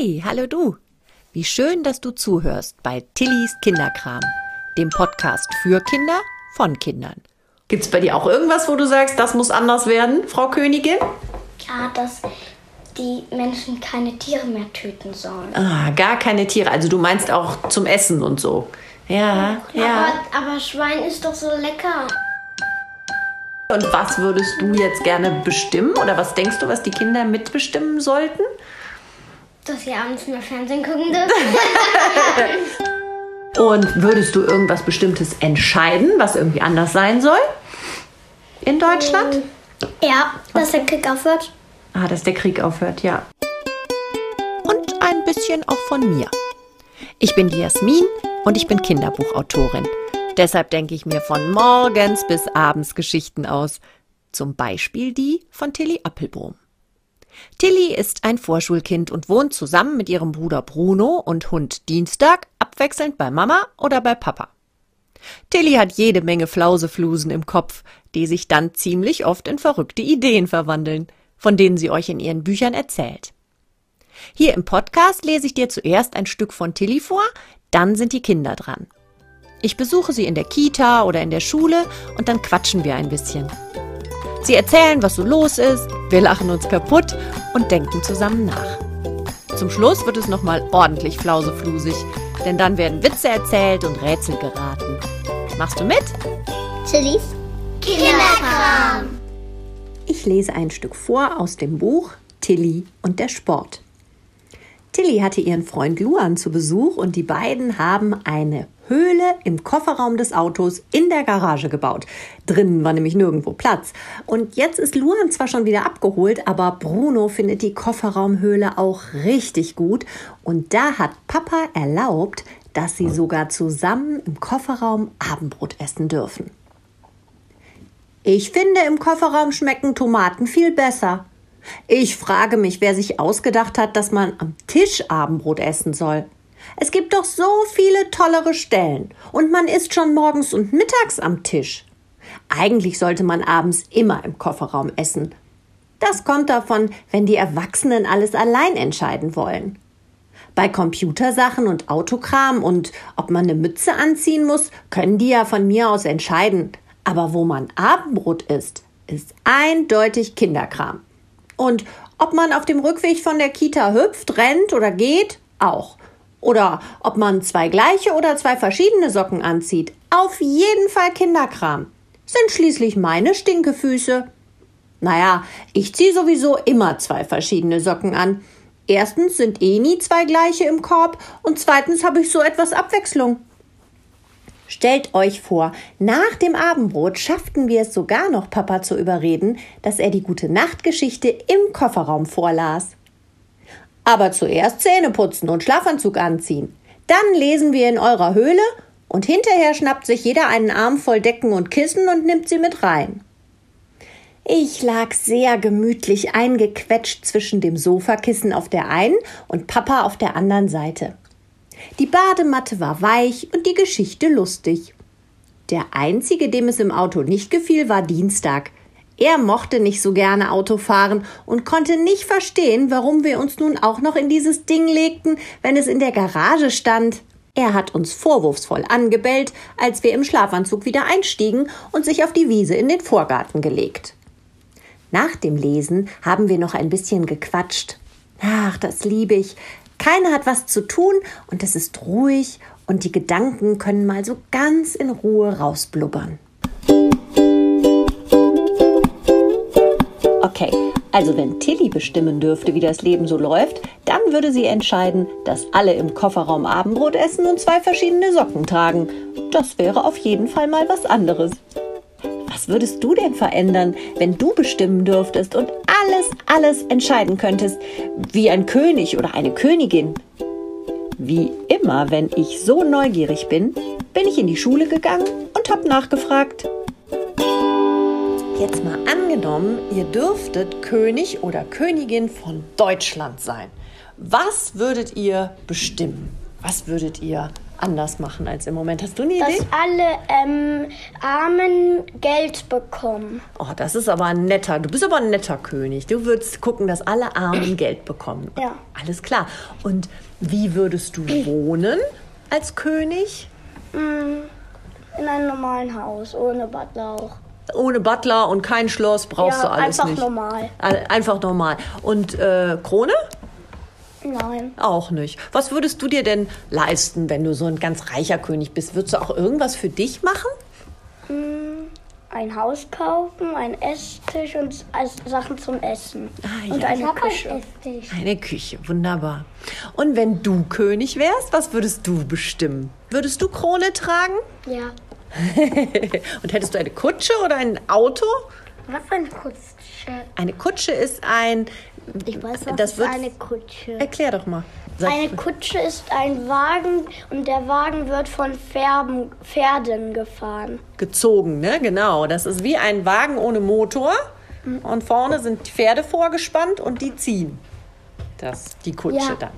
Hey, hallo du. Wie schön, dass du zuhörst bei Tillys Kinderkram, dem Podcast für Kinder von Kindern. Gibt es bei dir auch irgendwas, wo du sagst, das muss anders werden, Frau Königin? Ja, dass die Menschen keine Tiere mehr töten sollen. Ah, gar keine Tiere. Also du meinst auch zum Essen und so. Ja, ja. Aber, aber Schwein ist doch so lecker. Und was würdest du jetzt gerne bestimmen? Oder was denkst du, was die Kinder mitbestimmen sollten? Dass sie abends mehr Fernsehen gucken dürfen. Und würdest du irgendwas Bestimmtes entscheiden, was irgendwie anders sein soll? In Deutschland? ja, dass der Krieg aufhört. Ah, dass der Krieg aufhört, ja. Und ein bisschen auch von mir. Ich bin die Jasmin und ich bin Kinderbuchautorin. Deshalb denke ich mir von morgens bis abends Geschichten aus. Zum Beispiel die von Tilly Appelbohm. Tilly ist ein Vorschulkind und wohnt zusammen mit ihrem Bruder Bruno und Hund Dienstag abwechselnd bei Mama oder bei Papa. Tilly hat jede Menge Flauseflusen im Kopf, die sich dann ziemlich oft in verrückte Ideen verwandeln, von denen sie euch in ihren Büchern erzählt. Hier im Podcast lese ich dir zuerst ein Stück von Tilly vor, dann sind die Kinder dran. Ich besuche sie in der Kita oder in der Schule und dann quatschen wir ein bisschen. Sie erzählen, was so los ist, wir lachen uns kaputt und denken zusammen nach. Zum Schluss wird es nochmal ordentlich flauseflusig, denn dann werden Witze erzählt und Rätsel geraten. Machst du mit? Tillys Kinderkram. Ich lese ein Stück vor aus dem Buch Tilly und der Sport. Tilly hatte ihren Freund Luan zu Besuch und die beiden haben eine Höhle im Kofferraum des Autos in der Garage gebaut. Drinnen war nämlich nirgendwo Platz. Und jetzt ist Luan zwar schon wieder abgeholt, aber Bruno findet die Kofferraumhöhle auch richtig gut. Und da hat Papa erlaubt, dass sie sogar zusammen im Kofferraum Abendbrot essen dürfen. Ich finde, im Kofferraum schmecken Tomaten viel besser. Ich frage mich, wer sich ausgedacht hat, dass man am Tisch Abendbrot essen soll. Es gibt doch so viele tollere Stellen und man isst schon morgens und mittags am Tisch. Eigentlich sollte man abends immer im Kofferraum essen. Das kommt davon, wenn die Erwachsenen alles allein entscheiden wollen. Bei Computersachen und Autokram und ob man eine Mütze anziehen muss, können die ja von mir aus entscheiden. Aber wo man Abendbrot isst, ist eindeutig Kinderkram. Und ob man auf dem Rückweg von der Kita hüpft, rennt oder geht, auch. Oder ob man zwei gleiche oder zwei verschiedene Socken anzieht. Auf jeden Fall Kinderkram. Sind schließlich meine Stinkefüße. Naja, ich ziehe sowieso immer zwei verschiedene Socken an. Erstens sind eh nie zwei gleiche im Korb und zweitens habe ich so etwas Abwechslung. Stellt euch vor, nach dem Abendbrot schafften wir es sogar noch, Papa zu überreden, dass er die gute Nachtgeschichte im Kofferraum vorlas. Aber zuerst Zähne putzen und Schlafanzug anziehen. Dann lesen wir in eurer Höhle und hinterher schnappt sich jeder einen Arm voll Decken und Kissen und nimmt sie mit rein. Ich lag sehr gemütlich eingequetscht zwischen dem Sofakissen auf der einen und Papa auf der anderen Seite. Die Badematte war weich und die Geschichte lustig. Der einzige, dem es im Auto nicht gefiel, war Dienstag. Er mochte nicht so gerne Auto fahren und konnte nicht verstehen, warum wir uns nun auch noch in dieses Ding legten, wenn es in der Garage stand. Er hat uns vorwurfsvoll angebellt, als wir im Schlafanzug wieder einstiegen und sich auf die Wiese in den Vorgarten gelegt. Nach dem Lesen haben wir noch ein bisschen gequatscht. Ach, das liebe ich. Keiner hat was zu tun und es ist ruhig und die Gedanken können mal so ganz in Ruhe rausblubbern. Okay, also wenn Tilly bestimmen dürfte, wie das Leben so läuft, dann würde sie entscheiden, dass alle im Kofferraum Abendbrot essen und zwei verschiedene Socken tragen. Das wäre auf jeden Fall mal was anderes. Was würdest du denn verändern, wenn du bestimmen dürftest und alles, alles entscheiden könntest, wie ein König oder eine Königin? Wie immer, wenn ich so neugierig bin, bin ich in die Schule gegangen und habe nachgefragt. Jetzt mal angenommen, ihr dürftet König oder Königin von Deutschland sein. Was würdet ihr bestimmen? Was würdet ihr anders machen als im Moment? Hast du eine Idee? Dass alle ähm, Armen Geld bekommen. Oh, das ist aber ein netter. Du bist aber ein netter König. Du würdest gucken, dass alle Armen Geld bekommen. Ja. Alles klar. Und wie würdest du wohnen als König? In einem normalen Haus, ohne Butler auch. Ohne Butler und kein Schloss brauchst Ja, du alles einfach nicht. normal. All- Einfach normal. Und äh, Krone? Nein. Auch nicht. Was würdest du dir denn leisten, wenn du so ein ganz reicher König bist? Würdest du auch irgendwas für dich machen? Ein Haus kaufen, ein Esstisch und Sachen zum Essen. Ah, und ja. eine Küche. Eine Küche, wunderbar. Und wenn du König wärst, was würdest du bestimmen? Würdest du Krone tragen? Ja. Und hättest du eine Kutsche oder ein Auto? Was für eine Kutsche? Eine Kutsche ist ein. Ich weiß, was das ist wird. eine Kutsche. Erklär doch mal. Sag- Eine Kutsche ist ein Wagen und der Wagen wird von Pferden, Pferden gefahren. gezogen, ne? Genau. Das ist wie ein Wagen ohne Motor. Und vorne sind Pferde vorgespannt und die ziehen. Das, die Kutsche Ja. dann.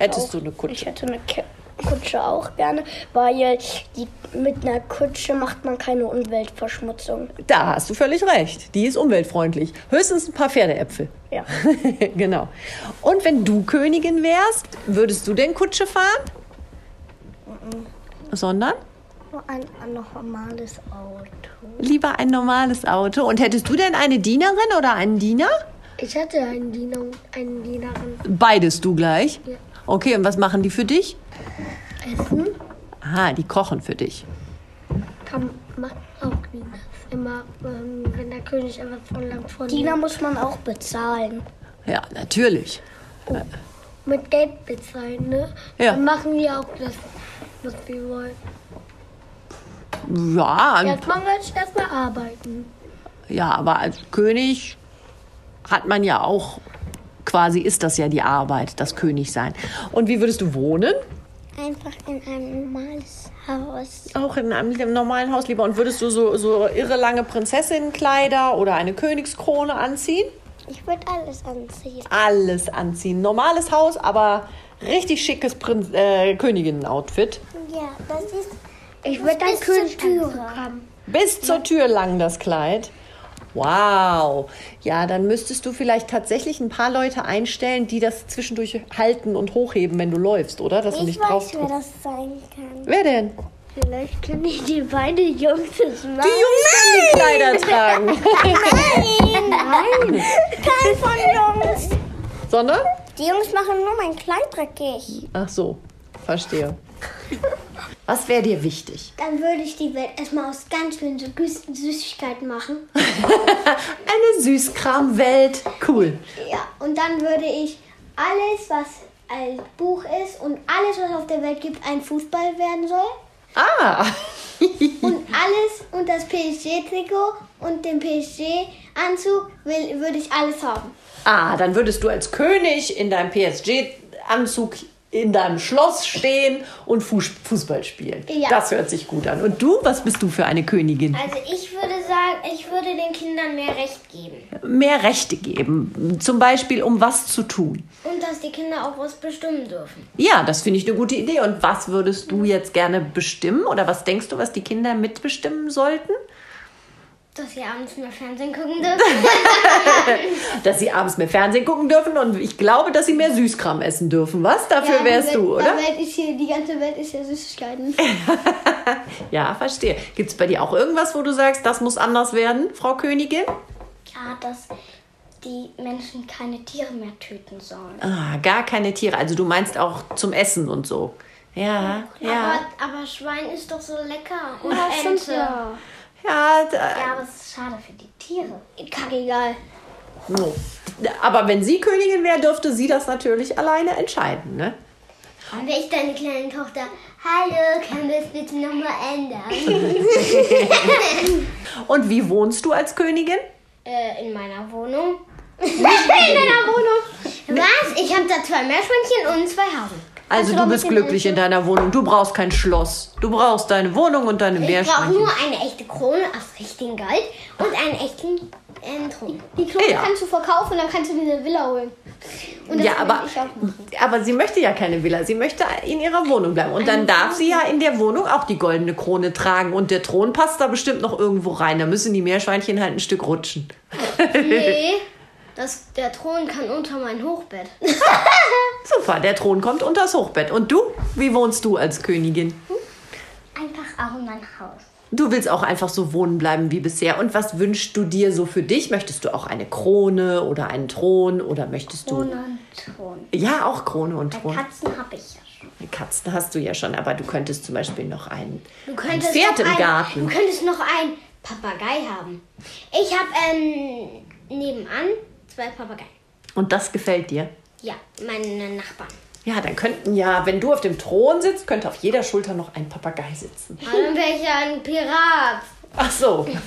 Hättest auch, du eine Kutsche? Ich hätte eine Ke Kutsche auch gerne, weil die, mit einer Kutsche macht man keine Umweltverschmutzung. Da hast du völlig recht. Die ist umweltfreundlich. Höchstens ein paar Pferdeäpfel. Ja. genau. Und wenn du Königin wärst, würdest du denn Kutsche fahren? Sondern Nur ein, ein normales Auto. lieber ein normales Auto. Und hättest du denn eine Dienerin oder einen Diener? Ich hatte einen Diener, eine Dienerin. Beides du gleich? Ja. Okay, und was machen die für dich? Essen Aha, die kochen für dich. kann man auch Diener. Immer, ähm, wenn der König etwas verlangt von Diener muss man auch bezahlen. Ja, natürlich. Mit Geld bezahlen, ne? Ja. Dann machen wir auch das, was wir wollen. Ja, Jetzt machen wir jetzt erstmal arbeiten. ja, aber als König hat man ja auch, quasi ist das ja die Arbeit, das Königsein. Und wie würdest du wohnen? Einfach in ein normales Haus. Auch in einem normalen Haus lieber. Und würdest du so, so irre lange Prinzessinnenkleider oder eine Königskrone anziehen? Ich würde alles anziehen. Alles anziehen. Normales Haus, aber richtig schickes Prinz, äh, Königinnen-Outfit. Ja, das ist. Ich würde dann König haben. Bis zur Tür lang das Kleid. Wow. Ja, dann müsstest du vielleicht tatsächlich ein paar Leute einstellen, die das zwischendurch halten und hochheben, wenn du läufst, oder? Dass du nicht drauf drückst. das sein kann. Wer denn? Vielleicht können die, die beide Jungs das machen. Die Jungs können die Kleider tragen. Nein, nein. Kein von Jungs. Sondern? Die Jungs machen nur mein Kleid dreckig. Ach so, verstehe. Was wäre dir wichtig? Dann würde ich die Welt erstmal aus ganz vielen so Süß Süßigkeiten machen. Eine Süßkramwelt. Cool. Ja, und dann würde ich alles, was ein Buch ist und alles, was auf der Welt gibt, ein Fußball werden soll. Ah. Und alles und das PSG-Trikot und den PSG-Anzug würde ich alles haben. Ah, dann würdest du als König in deinem PSG-Anzug in deinem Schloss stehen und Fuß Fußball spielen. Ja. Das hört sich gut an. Und du, was bist du für eine Königin? Also ich würde sagen, ich würde den Kindern mehr Recht geben. Mehr Rechte geben, zum Beispiel um was zu tun. Und dass die Kinder auch was bestimmen dürfen. Ja, das finde ich eine gute Idee. Und was würdest du jetzt gerne bestimmen? Oder was denkst du, was die Kinder mitbestimmen sollten? Dass sie abends mehr Fernsehen gucken dürfen. Dass sie abends mehr Fernsehen gucken dürfen und ich glaube, dass sie mehr Süßkram essen dürfen. Was? Dafür wärst du, oder? Hier, die ganze Welt ist ja Süßigkeiten. Ja, verstehe. Gibt es bei dir auch irgendwas, wo du sagst, das muss anders werden, Frau Königin? Ja, dass die Menschen keine Tiere mehr töten sollen. Ah, gar keine Tiere. Also du meinst auch zum Essen und so. Ja, ja. Aber, aber Schwein ist doch so lecker. Und Ja, Ente. ja. Ja, da, Ja, aber es ist schade für die Tiere. Kackegal. no. aber wenn sie Königin wäre, dürfte sie das natürlich alleine entscheiden, ne? Und wäre ich deine kleine Tochter, hallo, können wir es bitte nochmal ändern? Und wie wohnst du als Königin? äh, in meiner Wohnung. in deiner Wohnung? Was? Ich habe da zwei Meerschweinchen und zwei Hasen. Also du bist glücklich in deiner Wohnung. Du brauchst kein Schloss. Du brauchst deine Wohnung und deine Ich brauche Meerschweinchen. nur eine echte Krone aus richtigem Gold und einen echten Endrum. Die Klone Ja. kannst du verkaufen und dann kannst du diese Villa holen. Ja, aber, ich auch machen. aber sie möchte ja keine Villa. Sie möchte in ihrer Wohnung bleiben. Und dann darf sie ja in der Wohnung auch die goldene Krone tragen. Und der Thron passt da bestimmt noch irgendwo rein. Da müssen die Meerschweinchen halt ein Stück rutschen. Nee, das, der Thron kann unter mein Hochbett. Super, der Thron kommt unter das Hochbett. Und du? Wie wohnst du als Königin? Einfach auch in mein Haus. Du willst auch einfach so wohnen bleiben wie bisher. Und was wünschst du dir so für dich? Möchtest du auch eine Krone oder einen Thron? Oder möchtest du. Ohne Thron. Ja, auch Krone und Thron. Katzen habe ich ja schon. Katzen hast du ja schon, aber du könntest zum Beispiel noch ein, Du ein Pferd noch im ein, Garten. du könntest noch ein Papagei haben. Ich habe ähm, nebenan zwei Papageien. Und das gefällt dir? Ja, meine Nachbarn. Ja, dann könnten ja, wenn du auf dem Thron sitzt, könnte auf jeder Schulter noch ein Papagei sitzen. Aber dann wäre ich ja ein Pirat. Ach so. okay.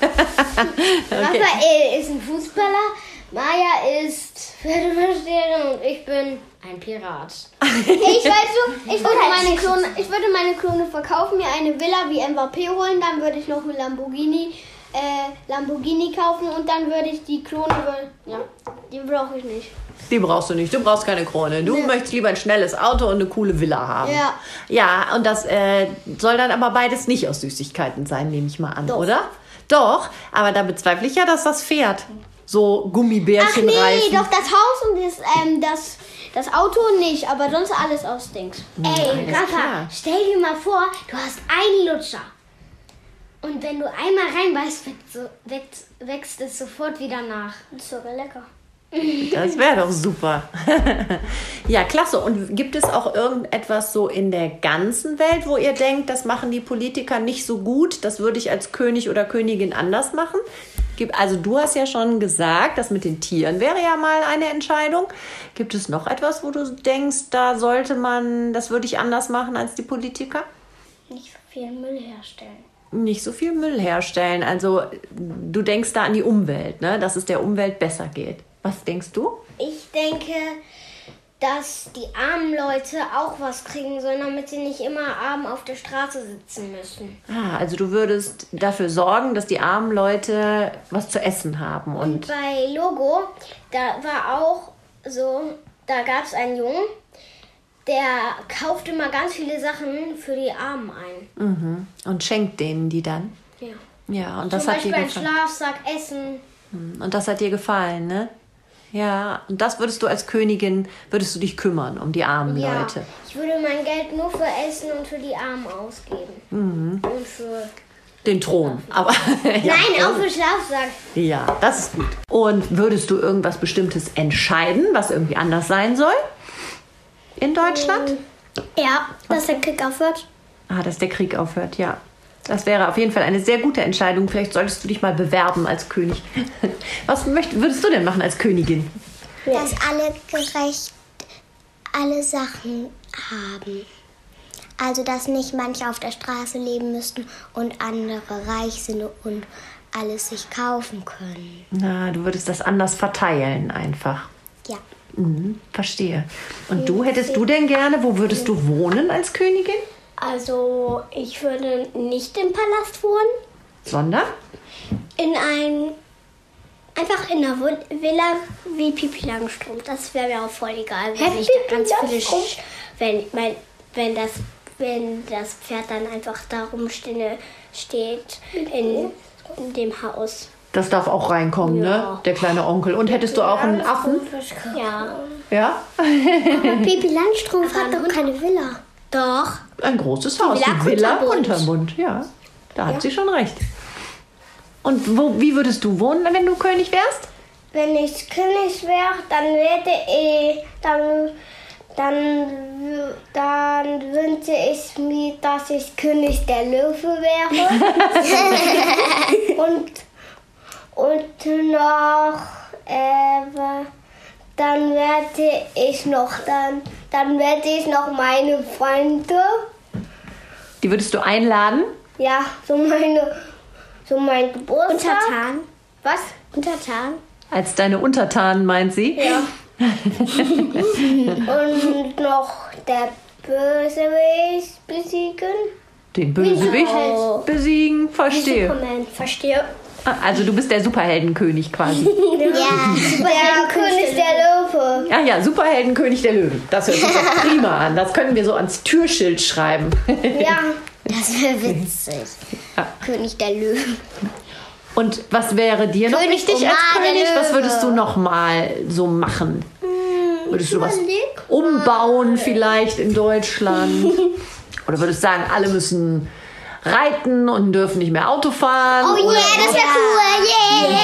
Raphael ist ein Fußballer, Maya ist Pferdeversteherin und ich bin ein Pirat. Ich weiß so, ich würde, meine Klone, ich würde meine Klone verkaufen, mir eine Villa wie Mbappé holen, dann würde ich noch ein Lamborghini, äh, Lamborghini kaufen und dann würde ich die Klone, ja, die brauche ich nicht. Die brauchst du nicht. Du brauchst keine Krone. Du möchtest lieber ein schnelles Auto und eine coole Villa haben. Ja. Ja, und das äh, soll dann aber beides nicht aus Süßigkeiten sein, nehme ich mal an, oder? Doch, aber da bezweifle ich ja, dass das Pferd so Ach Gummibärchen nee, reifen. doch das Haus und das, ähm, das, das Auto nicht, aber sonst alles aus Dings. Ey, alles klar. Rafa, stell dir mal vor, du hast einen Lutscher. Und wenn du einmal reinbeißt, wächst, so, wächst, wächst es sofort wieder nach. Das ist sogar lecker. Das wäre doch super. ja, klasse. Und gibt es auch irgendetwas so in der ganzen Welt, wo ihr denkt, das machen die Politiker nicht so gut, das würde ich als König oder Königin anders machen? Also du hast ja schon gesagt, das mit den Tieren wäre ja mal eine Entscheidung. Gibt es noch etwas, wo du denkst, da sollte man, das würde ich anders machen als die Politiker? Nicht so viel Müll herstellen. Nicht so viel Müll herstellen. Also du denkst da an die Umwelt, ne? dass es der Umwelt besser geht. Was denkst du? Ich denke, dass die armen Leute auch was kriegen sollen, damit sie nicht immer arm auf der Straße sitzen müssen. Ah, also du würdest dafür sorgen, dass die armen Leute was zu essen haben und Bei Logo, da war auch so, da gab es einen Jungen, der kauft immer ganz viele Sachen für die Armen ein. und schenkt denen die dann. Ja. Ja, und das Zum hat dir Beispiel ein gefallen. Schlafsack, Essen. Und das hat dir gefallen, ne? Ja, und das würdest du als Königin, würdest du dich kümmern um die armen Ja. Leute. Ich würde mein Geld nur für Essen und für die Armen ausgeben. Mhm. Und für. Den Thron. Aber ja, Nein, auch für Schlafsack. ja, das ist gut. Und würdest du irgendwas Bestimmtes entscheiden, was irgendwie anders sein soll? In Deutschland? Ja, dass der Krieg aufhört. Ah, dass der Krieg aufhört, ja. Das wäre auf jeden Fall eine sehr gute Entscheidung. Vielleicht solltest du dich mal bewerben als König. Was möcht, würdest du denn machen als Königin? dass alle gerecht alle Sachen haben. Also, dass nicht manche auf der Straße leben müssten und andere reich sind und alles sich kaufen können. Na, du würdest das anders verteilen einfach. Mhm, verstehe. Und du, hättest du denn gerne, wo würdest du wohnen als Königin? Also, ich würde nicht im Palast wohnen. Sondern? In ein. Einfach in einer Villa wie Pipi Langstrumpf. Das wäre mir auch voll egal, wenn ich da ganz viele. Sch wenn, mein, wenn, das, wenn das Pferd dann einfach da rumstehen steht in, in dem Haus. Das darf auch reinkommen, ne? Ja. Der kleine Onkel. Und hättest du auch einen Affen? Ja. Ja? Pipi Landstrumpf hat doch keine Villa. Doch. Ein großes Haus. Villa Die Villa Kunterbund. Kunterbund. Ja, da hat sie schon recht. Und wo, wie würdest du wohnen, wenn du König wärst? Wenn ich König wäre, dann werde ich, dann, dann, dann wünsche ich mir, dass ich König der Löwe wäre. und, und noch, äh, dann werde ich noch, dann, dann werde ich noch meine Freunde, Die würdest du einladen? ja, so meine, so mein Geburtstag. Untertan. Was? Untertan. Als deine Untertanen, meint sie? Ja. Und noch der Bösewicht besiegen. Den Bösewicht besiegen, verstehe. Superman, verstehe. Also du bist der Superheldenkönig quasi. Ja, Der König der Löwe. Ja, ja, Superheldenkönig der Löwen. Das hört sich doch prima an. Das können wir so ans Türschild schreiben. Ja. das wäre witzig. König der Löwen. Und was wäre dir noch König wichtig als Omar, der König? Was Löwe. würdest du noch mal so machen? Würdest du was umbauen vielleicht in Deutschland? Oder würdest du sagen, alle müssen reiten und dürfen nicht mehr Auto fahren? Oh yeah, das wäre cool. Yeah.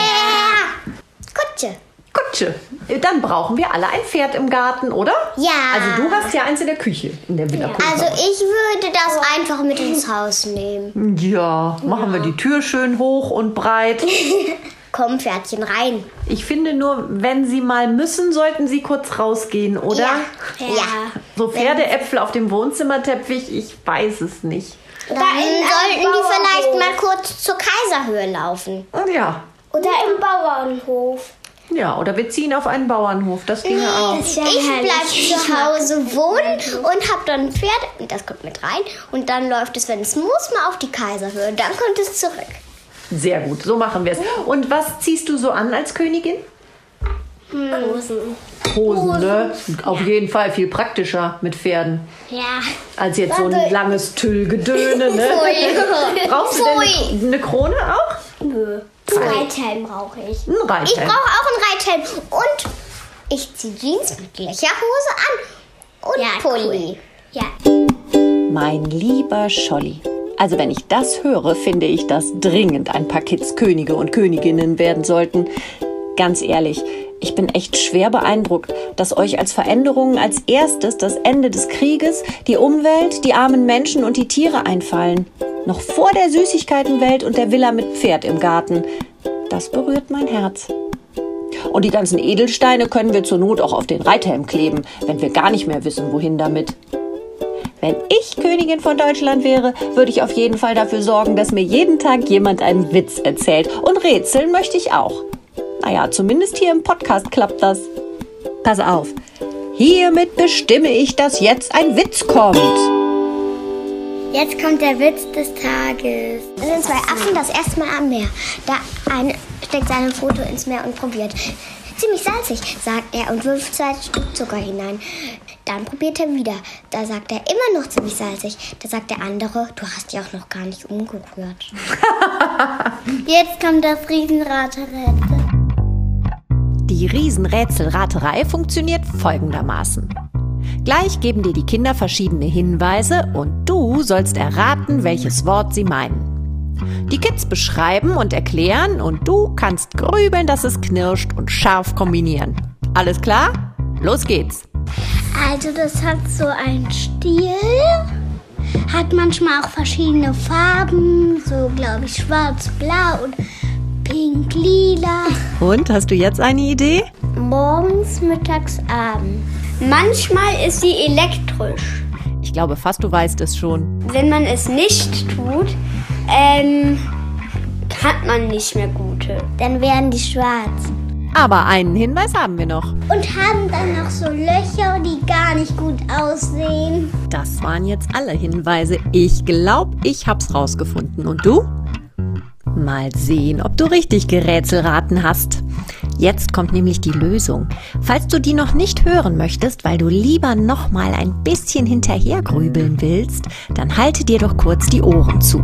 Kutsche. Kutsche. Dann brauchen wir alle ein Pferd im Garten, oder? Ja. Also du hast ja eins in der Küche, in der Villa Also ich würde das einfach mit ins Haus nehmen. Ja, machen wir die Tür schön hoch und breit. Komm, Pferdchen, rein. Ich finde nur, wenn sie mal müssen, sollten sie kurz rausgehen, oder? Ja. So Pferdeäpfel auf dem Wohnzimmerteppich, ich weiß es nicht. Dann sollten die vielleicht mal kurz zur Kaiserhöhe laufen. Ja, Oder im Bauernhof. ja, oder wir ziehen auf einen Bauernhof, das ginge auch. Ich bleib zu Hause wohnen und hab dann ein Pferd und das kommt mit rein und dann läuft es, wenn es muss, mal auf die Kaiserhöhe. Dann kommt es zurück. Sehr gut, so machen wir es. Und was ziehst du so an als Königin? Hosen. Hosen, ne? Auf jeden Fall viel praktischer mit Pferden. Ja. Als jetzt so ein langes Tüllgedöne, ne? Brauchst du denn eine, Krone auch? Nö. Reithelm brauche ich. Ein Ich Reithelm. brauche auch einen Reithelm und ich zieh Jeans mit Löcherhose an und Ja, Pulli. Ja. Mein lieber Scholli. Also wenn ich das höre, finde ich, dass dringend ein paar Kids Könige und Königinnen werden sollten. Ganz ehrlich, ich bin echt schwer beeindruckt, dass euch als Veränderungen als erstes das Ende des Krieges, die Umwelt, die armen Menschen und die Tiere einfallen. Noch vor der Süßigkeitenwelt und der Villa mit Pferd im Garten. Das berührt mein Herz. Und die ganzen Edelsteine können wir zur Not auch auf den Reithelm kleben, wenn wir gar nicht mehr wissen, wohin damit. Wenn ich Königin von Deutschland wäre, würde ich auf jeden Fall dafür sorgen, dass mir jeden Tag jemand einen Witz erzählt. Und rätseln möchte ich auch. Naja, zumindest hier im Podcast klappt das. Pass auf. Hiermit bestimme ich, dass jetzt ein Witz kommt. Jetzt kommt der Witz des Tages. Es sind zwei Affen das erste Mal am Meer. Der eine steckt seine Foto ins Meer und probiert. Ziemlich salzig, sagt er und wirft zwei Stück Zucker hinein. Dann probiert er wieder. Da sagt er immer noch ziemlich salzig. Da sagt der andere, du hast die auch noch gar nicht umgerührt. Jetzt kommt das Riesenraterätsel. Die Riesenrätselraterei funktioniert folgendermaßen. Gleich geben dir die Kinder verschiedene Hinweise und du sollst erraten, welches Wort sie meinen. Die Kids beschreiben und erklären und du kannst grübeln, dass es knirscht und scharf kombinieren. Alles klar? Los geht's! Also das hat so einen Stil, hat manchmal auch verschiedene Farben, so glaube ich schwarz, blau und pink, lila. Und hast du jetzt eine Idee? Morgens, mittags, abends. Manchmal ist sie elektrisch. Ich glaube fast, du weißt es schon. Wenn man es nicht tut, ähm, hat man nicht mehr gute. Dann werden die schwarz. Aber einen Hinweis haben wir noch. Und haben dann noch so Löcher, die gar nicht gut aussehen. Das waren jetzt alle Hinweise. Ich glaube, ich hab's rausgefunden. Und du? Mal sehen, ob du richtig gerätselraten hast. Jetzt kommt nämlich die Lösung. Falls du die noch nicht hören möchtest, weil du lieber noch mal ein bisschen hinterhergrübeln willst, dann halte dir doch kurz die Ohren zu.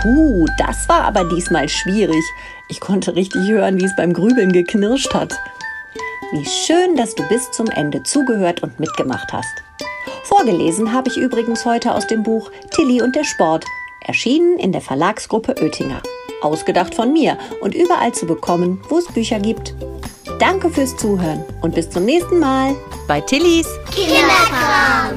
Puh, das war aber diesmal schwierig. Ich konnte richtig hören, wie es beim Grübeln geknirscht hat. Wie schön, dass du bis zum Ende zugehört und mitgemacht hast. Vorgelesen habe ich übrigens heute aus dem Buch Tilly und der Sport, erschienen in der Verlagsgruppe Oettinger. Ausgedacht von mir und überall zu bekommen, wo es Bücher gibt. Danke fürs Zuhören und bis zum nächsten Mal bei Tillys Kinderkram.